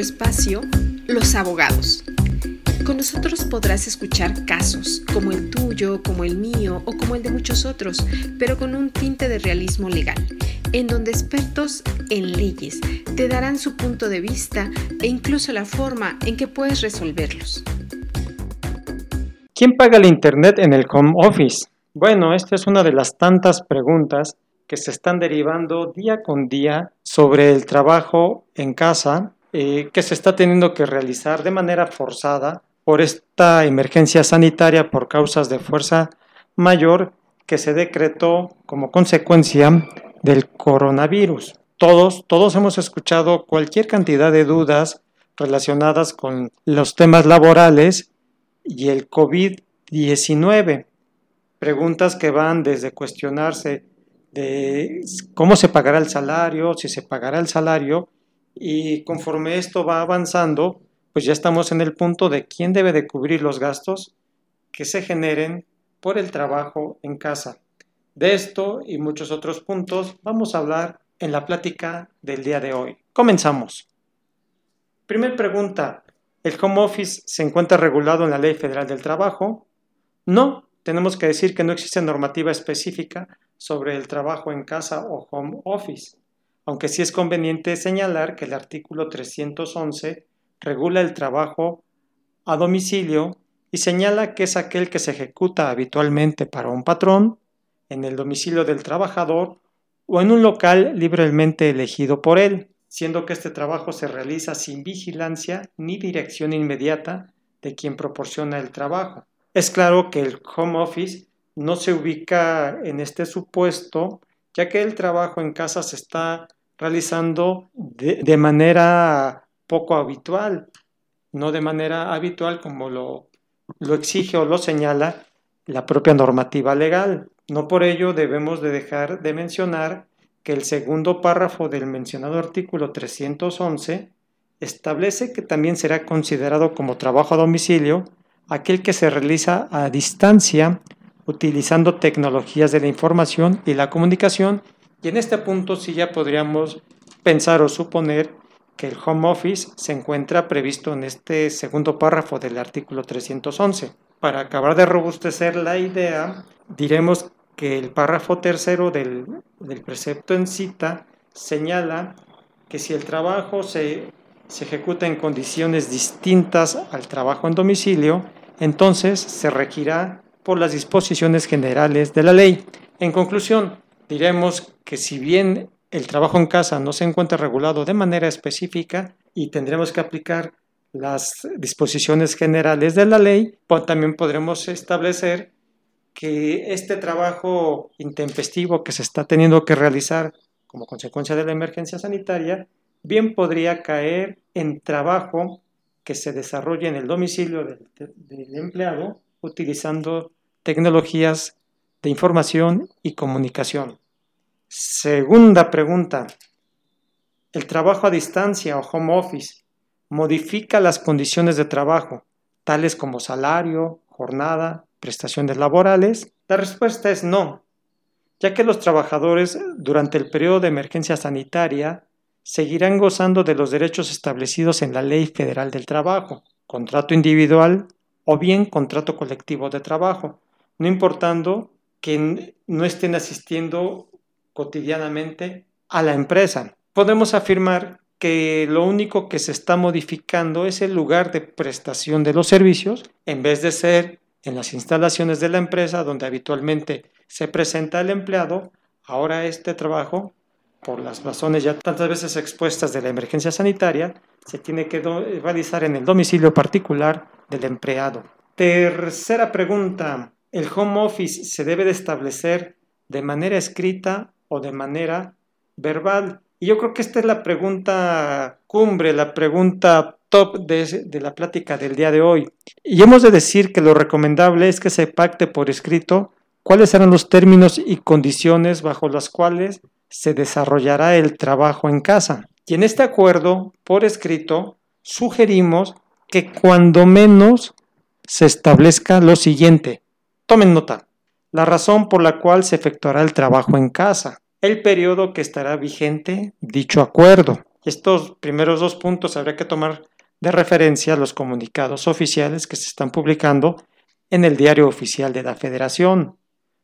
espacio Los Abogados. Con nosotros podrás escuchar casos como el tuyo, como el mío o como el de muchos otros, pero con un tinte de realismo legal, en donde expertos en leyes te darán su punto de vista e incluso la forma en que puedes resolverlos. ¿Quién paga el Internet en el home office? Bueno, esta es una de las tantas preguntas que se están derivando día con día sobre el trabajo en casa eh, que se está teniendo que realizar de manera forzada por esta emergencia sanitaria por causas de fuerza mayor que se decretó como consecuencia del coronavirus. Todos, todos hemos escuchado cualquier cantidad de dudas relacionadas con los temas laborales y el COVID-19. Preguntas que van desde cuestionarse de cómo se pagará el salario, si se pagará el salario, y conforme esto va avanzando, pues ya estamos en el punto de quién debe de cubrir los gastos que se generen por el trabajo en casa. De esto y muchos otros puntos vamos a hablar en la plática del día de hoy. Comenzamos. Primer pregunta, ¿el home office se encuentra regulado en la Ley Federal del Trabajo? No, tenemos que decir que no existe normativa específica sobre el trabajo en casa o home office, aunque sí es conveniente señalar que el artículo 311 regula el trabajo a domicilio y señala que es aquel que se ejecuta habitualmente para un patrón, en el domicilio del trabajador o en un local libremente elegido por él, siendo que este trabajo se realiza sin vigilancia ni dirección inmediata de quien proporciona el trabajo. Es claro que el home office no se ubica en este supuesto, ya que el trabajo en casa se está realizando de, de manera poco habitual, no de manera habitual como lo, lo exige o lo señala la propia normativa legal. No por ello debemos de dejar de mencionar que el segundo párrafo del mencionado artículo 311 establece que también será considerado como trabajo a domicilio aquel que se realiza a distancia utilizando tecnologías de la información y la comunicación y en este punto sí ya podríamos pensar o suponer que el home office se encuentra previsto en este segundo párrafo del artículo 311. Para acabar de robustecer la idea, diremos que el párrafo tercero del, del precepto en cita señala que si el trabajo se, se ejecuta en condiciones distintas al trabajo en domicilio, entonces se regirá por las disposiciones generales de la ley. En conclusión, diremos que si bien el trabajo en casa no se encuentra regulado de manera específica y tendremos que aplicar las disposiciones generales de la ley, pues también podremos establecer que este trabajo intempestivo que se está teniendo que realizar como consecuencia de la emergencia sanitaria, bien podría caer en trabajo que se desarrolle en el domicilio del, del empleado utilizando tecnologías de información y comunicación. Segunda pregunta. ¿El trabajo a distancia o home office modifica las condiciones de trabajo, tales como salario, jornada, prestaciones laborales? La respuesta es no, ya que los trabajadores durante el periodo de emergencia sanitaria seguirán gozando de los derechos establecidos en la Ley Federal del Trabajo, contrato individual o bien contrato colectivo de trabajo, no importando que no estén asistiendo cotidianamente a la empresa. Podemos afirmar que lo único que se está modificando es el lugar de prestación de los servicios, en vez de ser en las instalaciones de la empresa donde habitualmente se presenta el empleado, ahora este trabajo, por las razones ya tantas veces expuestas de la emergencia sanitaria, se tiene que realizar en el domicilio particular del empleado. Tercera pregunta, ¿el home office se debe de establecer de manera escrita o de manera verbal. Y yo creo que esta es la pregunta cumbre, la pregunta top de, de, la plática del día de hoy. Y hemos de decir que lo recomendable es que se pacte por escrito cuáles serán los términos y condiciones bajo las cuales se desarrollará el trabajo en casa. Y en este acuerdo, por escrito, sugerimos que cuando menos se establezca lo siguiente. Tomen nota la razón por la cual se efectuará el trabajo en casa, el periodo que estará vigente dicho acuerdo. Estos primeros dos puntos habría que tomar de referencia los comunicados oficiales que se están publicando en el diario oficial de la Federación,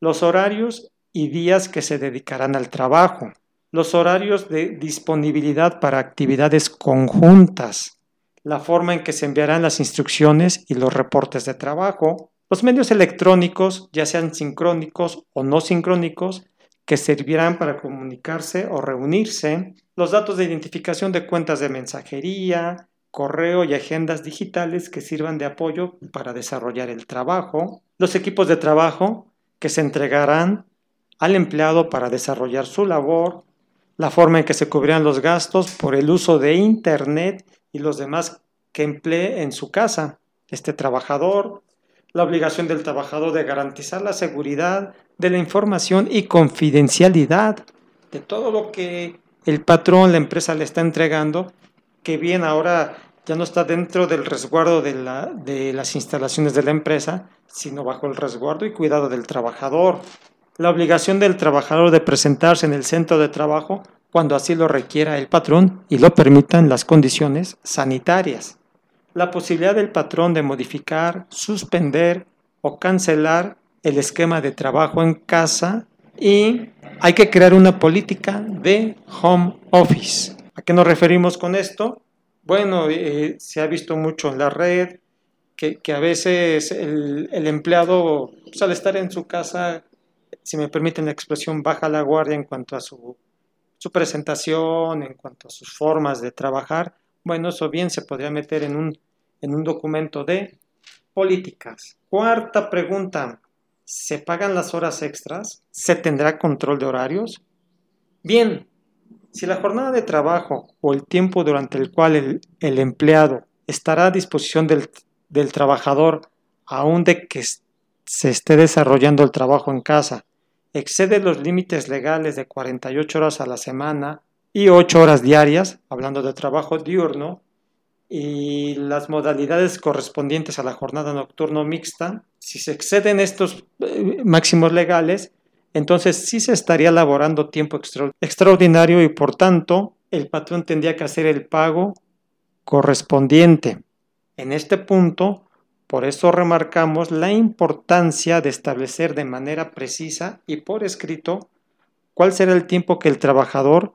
los horarios y días que se dedicarán al trabajo, los horarios de disponibilidad para actividades conjuntas, la forma en que se enviarán las instrucciones y los reportes de trabajo, los medios electrónicos, ya sean sincrónicos o no sincrónicos, que servirán para comunicarse o reunirse, los datos de identificación de cuentas de mensajería, correo y agendas digitales que sirvan de apoyo para desarrollar el trabajo, los equipos de trabajo que se entregarán al empleado para desarrollar su labor, la forma en que se cubrirán los gastos por el uso de Internet y los demás que emplee en su casa este trabajador, la obligación del trabajador de garantizar la seguridad de la información y confidencialidad de todo lo que el patrón, la empresa le está entregando, que bien ahora ya no está dentro del resguardo de, la, de las instalaciones de la empresa, sino bajo el resguardo y cuidado del trabajador. La obligación del trabajador de presentarse en el centro de trabajo cuando así lo requiera el patrón y lo permitan las condiciones sanitarias la posibilidad del patrón de modificar, suspender o cancelar el esquema de trabajo en casa y hay que crear una política de home office. ¿A qué nos referimos con esto? Bueno, eh, se ha visto mucho en la red que, a veces el, empleado, pues, al estar en su casa, si me permiten la expresión, baja la guardia en cuanto a su, su presentación, en cuanto a sus formas de trabajar. Bueno, eso bien se podría meter en un en un documento de políticas. Cuarta pregunta, ¿se pagan las horas extras? ¿Se tendrá control de horarios? Bien, si la jornada de trabajo o el tiempo durante el cual el, empleado estará a disposición del, trabajador, aún de que se esté desarrollando el trabajo en casa, excede los límites legales de 48 horas a la semana y 8 horas diarias, hablando de trabajo diurno, y las modalidades correspondientes a la jornada nocturno mixta, si se exceden estos eh, máximos legales, entonces sí se estaría laborando tiempo extraordinario y por tanto el patrón tendría que hacer el pago correspondiente. En este punto, por eso remarcamos la importancia de establecer de manera precisa y por escrito cuál será el tiempo que el trabajador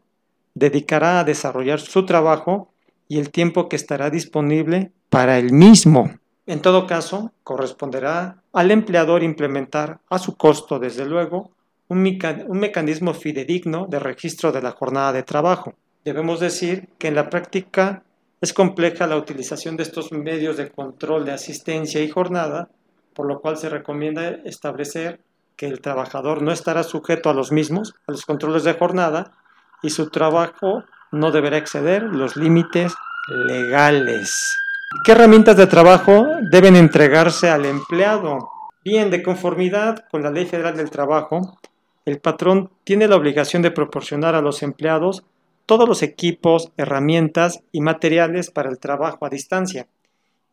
dedicará a desarrollar su trabajo y el tiempo que estará disponible para el mismo. En todo caso, corresponderá al empleador implementar a su costo, desde luego, un, mecanismo fidedigno de registro de la jornada de trabajo. Debemos decir que en la práctica es compleja la utilización de estos medios de control de asistencia y jornada, por lo cual se recomienda establecer que el trabajador no estará sujeto a los mismos, a los controles de jornada, y su trabajo no deberá exceder los límites legales. ¿Qué herramientas de trabajo deben entregarse al empleado? Bien, de conformidad con la Ley Federal del Trabajo, el patrón tiene la obligación de proporcionar a los empleados todos los equipos, herramientas y materiales para el trabajo a distancia,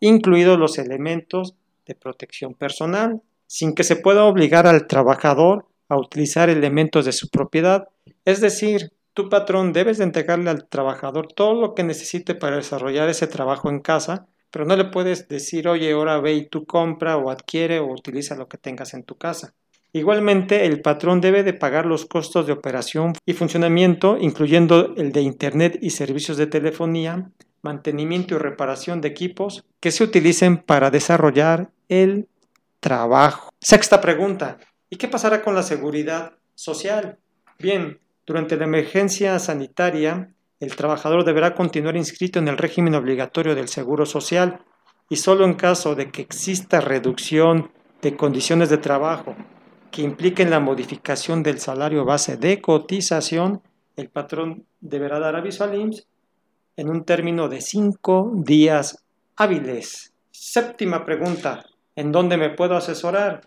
incluidos los elementos de protección personal, sin que se pueda obligar al trabajador a utilizar elementos de su propiedad, es decir, tu patrón debes de entregarle al trabajador todo lo que necesite para desarrollar ese trabajo en casa, pero no le puedes decir, oye, ahora ve y tú compra o adquiere o utiliza lo que tengas en tu casa. Igualmente, el patrón debe de pagar los costos de operación y funcionamiento, incluyendo el de Internet y servicios de telefonía, mantenimiento y reparación de equipos que se utilicen para desarrollar el trabajo. Sexta pregunta, ¿y qué pasará con la seguridad social? Bien, durante la emergencia sanitaria, el trabajador deberá continuar inscrito en el régimen obligatorio del Seguro Social y solo en caso de que exista reducción de condiciones de trabajo que impliquen la modificación del salario base de cotización, el patrón deberá dar aviso al IMSS en un término de cinco días hábiles. Séptima pregunta. ¿En dónde me puedo asesorar?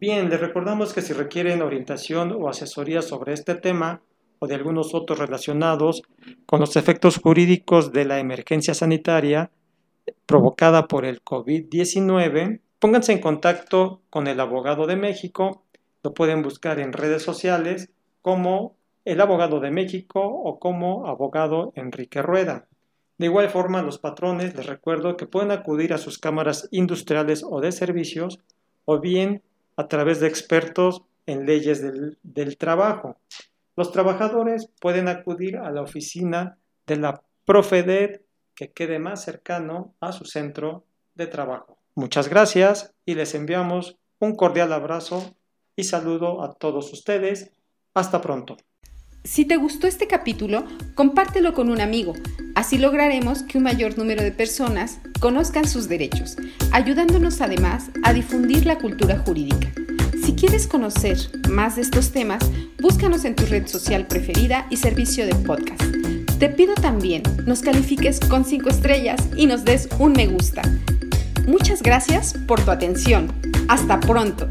Bien, les recordamos que si requieren orientación o asesoría sobre este tema, o de algunos otros relacionados con los efectos jurídicos de la emergencia sanitaria provocada por el COVID-19, pónganse en contacto con el abogado de México, lo pueden buscar en redes sociales como el abogado de México o como abogado Enrique Rueda. De igual forma, los patrones les recuerdo que pueden acudir a sus cámaras industriales o de servicios o bien a través de expertos en leyes del, del trabajo. Los trabajadores pueden acudir a la oficina de la Profedet que quede más cercano a su centro de trabajo. Muchas gracias y les enviamos un cordial abrazo y saludo a todos ustedes. Hasta pronto. Si te gustó este capítulo, compártelo con un amigo. Así lograremos que un mayor número de personas conozcan sus derechos, ayudándonos además a difundir la cultura jurídica. Si quieres conocer más de estos temas, búscanos en tu red social preferida y servicio de podcast. Te pido también nos califiques con 5 estrellas y nos des un me gusta. Muchas gracias por tu atención. Hasta pronto.